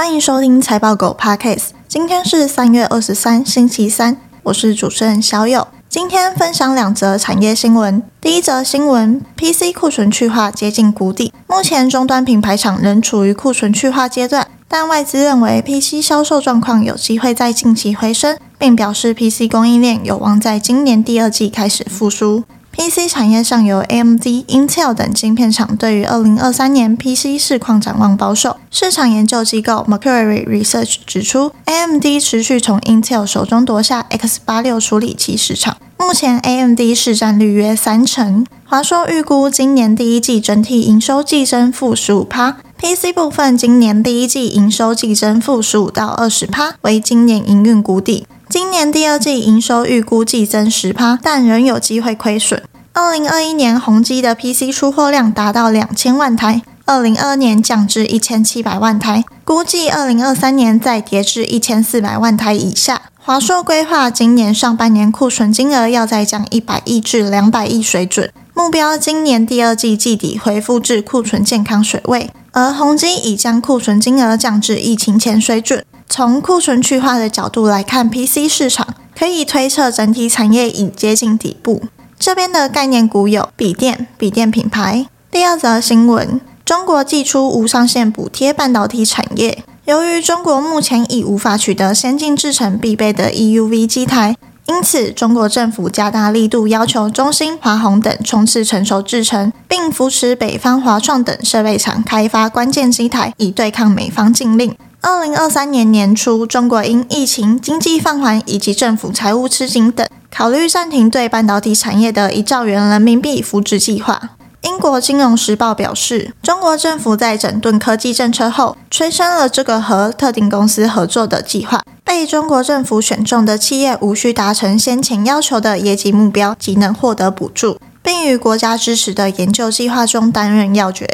欢迎收听财报狗 Podcast。今天是三月二十三，星期三，我是主持人小友。今天分享两则产业新闻。第一则新闻：PC 库存去化接近谷底，目前终端品牌厂仍处于库存去化阶段，但外资认为 PC 销售状况有机会在近期回升，并表示 PC 供应链有望在今年第二季开始复苏。PC 产业上游 AMD、Intel 等晶片厂对于二零二三年 PC 市况展望保守。市场研究机构 Mercury Research 指出，AMD 持续从 Intel 手中夺下 X 八六处理器市场，目前 AMD 市占率约三成。华硕预估今年第一季整体营收季增负十五趴，PC 部分今年第一季营收季增负十五到二十趴，为今年营运谷底。今年第二季营收预估季增十趴，但仍有机会亏损。二零二一年宏碁的 PC 出货量达到两千万台，二零二二年降至一千七百万台，估计二零二三年再跌至一千四百万台以下。华硕规划今年上半年库存金额要再降一百亿至两百亿水准，目标今年第二季季底恢复至库存健康水位，而宏碁已将库存金额降至疫情前水准。从库存去化的角度来看，PC 市场可以推测整体产业已接近底部。这边的概念股有笔电、笔电品牌。第二则新闻：中国祭出无上限补贴半导体产业。由于中国目前已无法取得先进制程必备的 EUV 机台，因此中国政府加大力度要求中芯、华虹等冲刺成熟制程，并扶持北方华创等设备厂开发关键机台，以对抗美方禁令。二零二三年年初，中国因疫情、经济放缓以及政府财务吃紧等，考虑暂停对半导体产业的一兆元人民币扶植计划。英国金融时报表示，中国政府在整顿科技政策后，催生了这个和特定公司合作的计划。被中国政府选中的企业无需达成先前要求的业绩目标，即能获得补助，并于国家支持的研究计划中担任要角。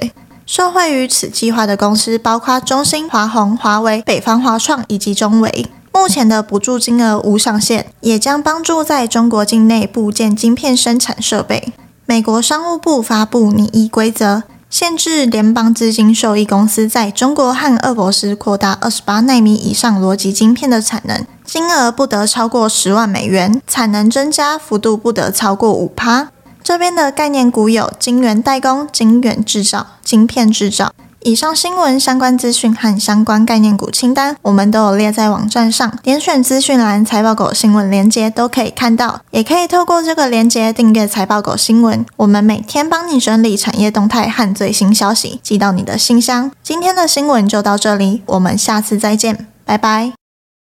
受惠于此计划的公司包括中芯、华虹、华为、北方华创以及中微。目前的补助金额无上限，也将帮助在中国境内部建晶片生产设备。美国商务部发布拟议规则，限制联邦资金受益公司在中国和俄罗斯扩大二十八纳米以上逻辑晶片的产能，金额不得超过十万美元，产能增加幅度不得超过五趴。这边的概念股有晶圆代工、晶圆制造、晶片制造。以上新闻相关资讯和相关概念股清单，我们都有列在网站上，点选资讯栏财报狗新闻链接都可以看到，也可以透过这个链接订阅财报狗新闻。我们每天帮你整理产业动态和最新消息，寄到你的信箱。今天的新闻就到这里，我们下次再见，拜拜。